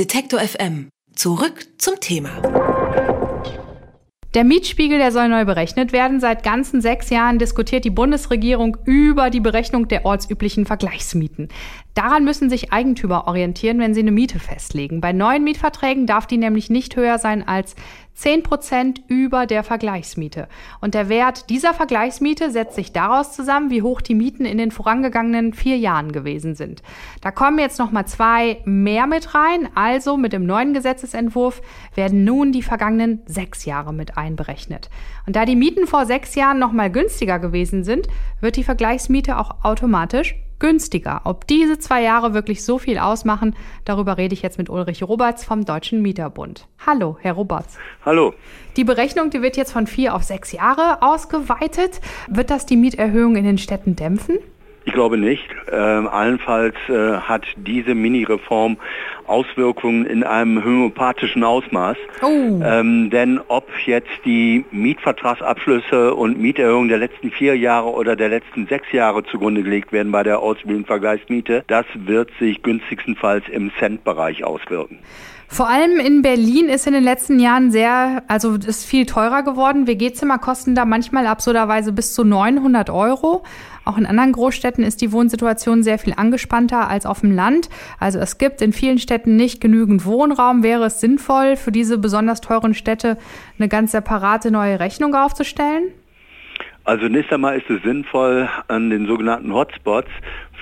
Detektor FM. Zurück zum Thema. Der Mietspiegel, der soll neu berechnet werden. Seit ganzen sechs Jahren diskutiert die Bundesregierung über die Berechnung der ortsüblichen Vergleichsmieten. Daran müssen sich Eigentümer orientieren, wenn sie eine Miete festlegen. Bei neuen Mietverträgen darf die nämlich nicht höher sein als 10 Prozent über der Vergleichsmiete. Und der Wert dieser Vergleichsmiete setzt sich daraus zusammen, wie hoch die Mieten in den vorangegangenen vier Jahren gewesen sind. Da kommen jetzt noch mal zwei mehr mit rein. Also mit dem neuen Gesetzesentwurf werden nun die vergangenen sechs Jahre mit einberechnet. Und da die Mieten vor sechs Jahren noch mal günstiger gewesen sind, wird die Vergleichsmiete auch automatisch günstiger. Ob diese zwei Jahre wirklich so viel ausmachen, darüber rede ich jetzt mit Ulrich Roberts vom Deutschen Mieterbund. Hallo, Herr Roberts. Hallo. Die Berechnung, die wird jetzt von vier auf sechs Jahre ausgeweitet. Wird das die Mieterhöhung in den Städten dämpfen? Ich glaube nicht. Ähm, allenfalls äh, hat diese Mini-Reform Auswirkungen in einem homöopathischen Ausmaß. Oh. Ähm, denn ob jetzt die Mietvertragsabschlüsse und Mieterhöhungen der letzten vier Jahre oder der letzten sechs Jahre zugrunde gelegt werden bei der Ausbildung Vergleichsmiete, das wird sich günstigstenfalls im Cent-Bereich auswirken. Vor allem in Berlin ist in den letzten Jahren sehr, also ist viel teurer geworden. WG-Zimmer kosten da manchmal absurderweise bis zu 900 Euro. Auch in anderen Großstädten ist die Wohnsituation sehr viel angespannter als auf dem Land. Also es gibt in vielen Städten nicht genügend Wohnraum. Wäre es sinnvoll, für diese besonders teuren Städte eine ganz separate neue Rechnung aufzustellen? Also nächstes einmal ist es sinnvoll, an den sogenannten Hotspots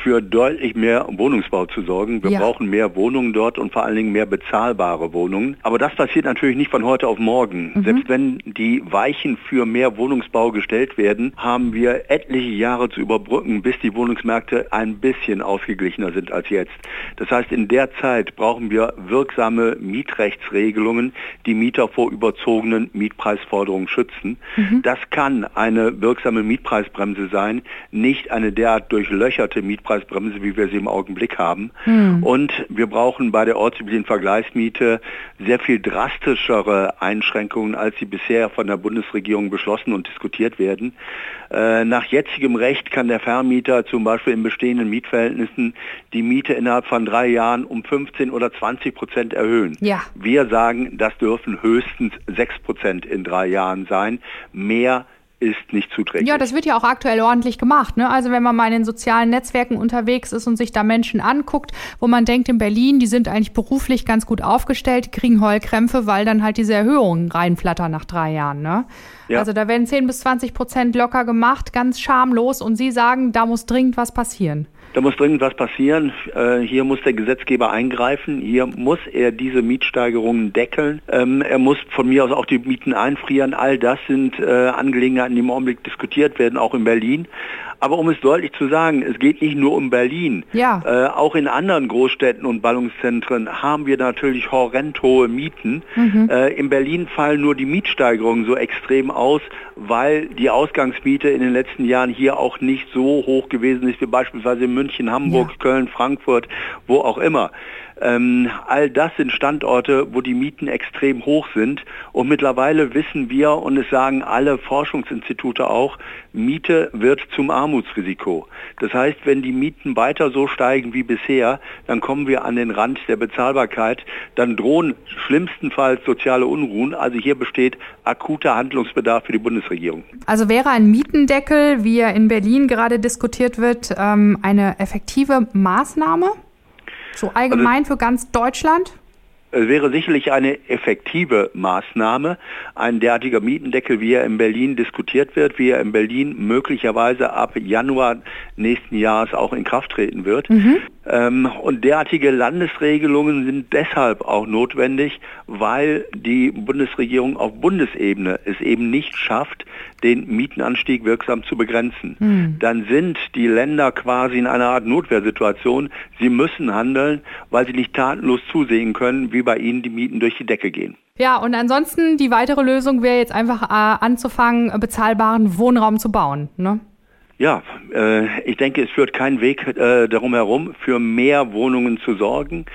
für deutlich mehr Wohnungsbau zu sorgen. Wir ja. brauchen mehr Wohnungen dort und vor allen Dingen mehr bezahlbare Wohnungen. Aber das passiert natürlich nicht von heute auf morgen. Mhm. Selbst wenn die Weichen für mehr Wohnungsbau gestellt werden, haben wir etliche Jahre zu überbrücken, bis die Wohnungsmärkte ein bisschen ausgeglichener sind als jetzt. Das heißt, in der Zeit brauchen wir wirksame Mietrechtsregelungen, die Mieter vor überzogenen Mietpreisforderungen schützen. Mhm. Das kann eine wirksame Mietpreisbremse sein, nicht eine derart durchlöcherte Mietpreisbremse Mietpreisbremse, wie wir sie im Augenblick haben. Mhm. Und wir brauchen bei der ortsüblichen Vergleichsmiete sehr viel drastischere Einschränkungen, als sie bisher von der Bundesregierung beschlossen und diskutiert werden. Äh, nach jetzigem Recht kann der Vermieter zum Beispiel in bestehenden Mietverhältnissen die Miete innerhalb von drei Jahren um 15 oder 20 Prozent erhöhen. Ja. Wir sagen, das dürfen höchstens 6 Prozent in drei Jahren sein. Mehr ist nicht zuträglich. Ja, das wird ja auch aktuell ordentlich gemacht. Ne? Also wenn man mal in den sozialen Netzwerken unterwegs ist und sich da Menschen anguckt, wo man denkt, in Berlin, die sind eigentlich beruflich ganz gut aufgestellt, kriegen Heulkrämpfe, weil dann halt diese Erhöhungen reinflattern nach drei Jahren. Ne? Ja. Also da werden 10 bis 20 Prozent locker gemacht, ganz schamlos. Und Sie sagen, da muss dringend was passieren. Da muss dringend was passieren. Äh, hier muss der Gesetzgeber eingreifen. Hier muss er diese Mietsteigerungen deckeln. Ähm, er muss von mir aus auch die Mieten einfrieren. All das sind äh, Angelegenheiten, die im Augenblick diskutiert werden, auch in Berlin. Aber um es deutlich zu sagen, es geht nicht nur um Berlin. Ja. Äh, auch in anderen Großstädten und Ballungszentren haben wir natürlich horrend hohe Mieten. Mhm. Äh, in Berlin fallen nur die Mietsteigerungen so extrem aus, weil die Ausgangsmiete in den letzten Jahren hier auch nicht so hoch gewesen ist wie beispielsweise in München, Hamburg, ja. Köln, Frankfurt, wo auch immer. Ähm, all das sind Standorte, wo die Mieten extrem hoch sind. Und mittlerweile wissen wir, und es sagen alle Forschungsinstitute auch, Miete wird zum Armutsrisiko. Das heißt, wenn die Mieten weiter so steigen wie bisher, dann kommen wir an den Rand der Bezahlbarkeit. Dann drohen schlimmstenfalls soziale Unruhen. Also hier besteht akuter Handlungsbedarf für die Bundesregierung. Also wäre ein Mietendeckel, wie er in Berlin gerade diskutiert wird, ähm, eine effektive Maßnahme? So allgemein also, für ganz Deutschland? Es wäre sicherlich eine effektive Maßnahme, ein derartiger Mietendeckel, wie er in Berlin diskutiert wird, wie er in Berlin möglicherweise ab Januar nächsten Jahres auch in Kraft treten wird. Mhm. Ähm, und derartige Landesregelungen sind deshalb auch notwendig, weil die Bundesregierung auf Bundesebene es eben nicht schafft, den Mietenanstieg wirksam zu begrenzen. Mhm. Dann sind die Länder quasi in einer Art Notwehrsituation. Sie müssen handeln, weil sie nicht tatenlos zusehen können, wie bei ihnen die Mieten durch die Decke gehen. Ja, und ansonsten die weitere Lösung wäre jetzt einfach äh, anzufangen, bezahlbaren Wohnraum zu bauen. Ne? Ja, äh, ich denke, es führt kein Weg äh, darum herum, für mehr Wohnungen zu sorgen.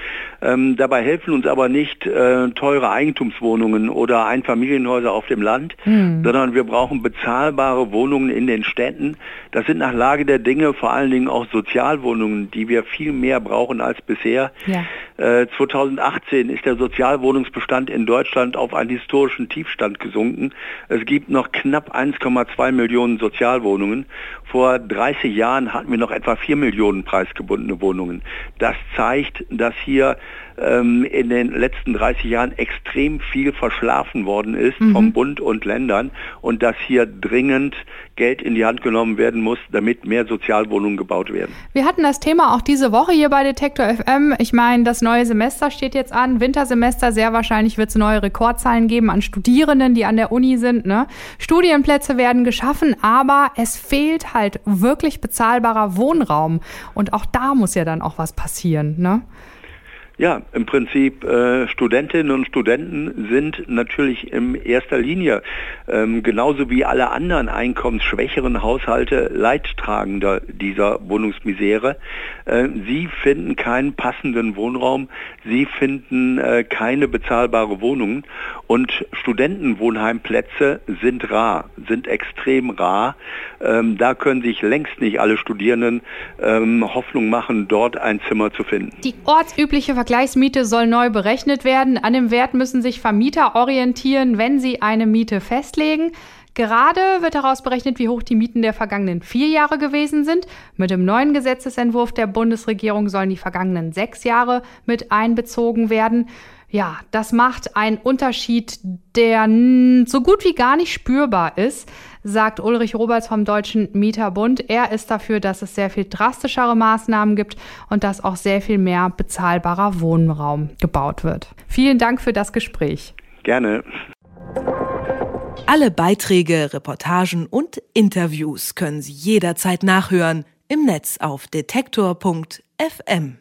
Ähm, dabei helfen uns aber nicht äh, teure Eigentumswohnungen oder Einfamilienhäuser auf dem Land, mhm. sondern wir brauchen bezahlbare Wohnungen in den Städten. Das sind nach Lage der Dinge vor allen Dingen auch Sozialwohnungen, die wir viel mehr brauchen als bisher. Ja. 2018 äh, ist der Sozialwohnungsbestand in Deutschland auf einen historischen Tiefstand gesunken. Es gibt noch knapp 1,2 Millionen Sozialwohnungen. Vor 30 Jahren hatten wir noch etwa 4 Millionen preisgebundene Wohnungen. Das zeigt, dass hier ähm, in den letzten 30 Jahren extrem viel verschlafen worden ist mhm. vom Bund und Ländern und dass hier dringend Geld in die Hand genommen werden muss, damit mehr Sozialwohnungen gebaut werden. Wir hatten das Thema auch diese Woche hier bei Detektor FM. Ich meine, das neue Semester steht jetzt an, Wintersemester, sehr wahrscheinlich wird es neue Rekordzahlen geben an Studierenden, die an der Uni sind. Ne? Studienplätze werden geschaffen, aber es fehlt halt wirklich bezahlbarer Wohnraum. Und auch da muss ja dann auch was passieren. Ne? Ja, im Prinzip äh, Studentinnen und Studenten sind natürlich in erster Linie ähm, genauso wie alle anderen einkommensschwächeren Haushalte Leidtragender dieser Wohnungsmisere. Äh, sie finden keinen passenden Wohnraum, sie finden äh, keine bezahlbare Wohnungen und Studentenwohnheimplätze sind rar, sind extrem rar. Ähm, da können sich längst nicht alle Studierenden ähm, Hoffnung machen, dort ein Zimmer zu finden. Die ortsübliche Vergleichsmiete soll neu berechnet werden. An dem Wert müssen sich Vermieter orientieren, wenn sie eine Miete festlegen. Gerade wird daraus berechnet, wie hoch die Mieten der vergangenen vier Jahre gewesen sind. Mit dem neuen Gesetzesentwurf der Bundesregierung sollen die vergangenen sechs Jahre mit einbezogen werden. Ja, das macht einen Unterschied, der so gut wie gar nicht spürbar ist, sagt Ulrich Roberts vom Deutschen Mieterbund. Er ist dafür, dass es sehr viel drastischere Maßnahmen gibt und dass auch sehr viel mehr bezahlbarer Wohnraum gebaut wird. Vielen Dank für das Gespräch. Gerne. Alle Beiträge, Reportagen und Interviews können Sie jederzeit nachhören im Netz auf detektor.fm.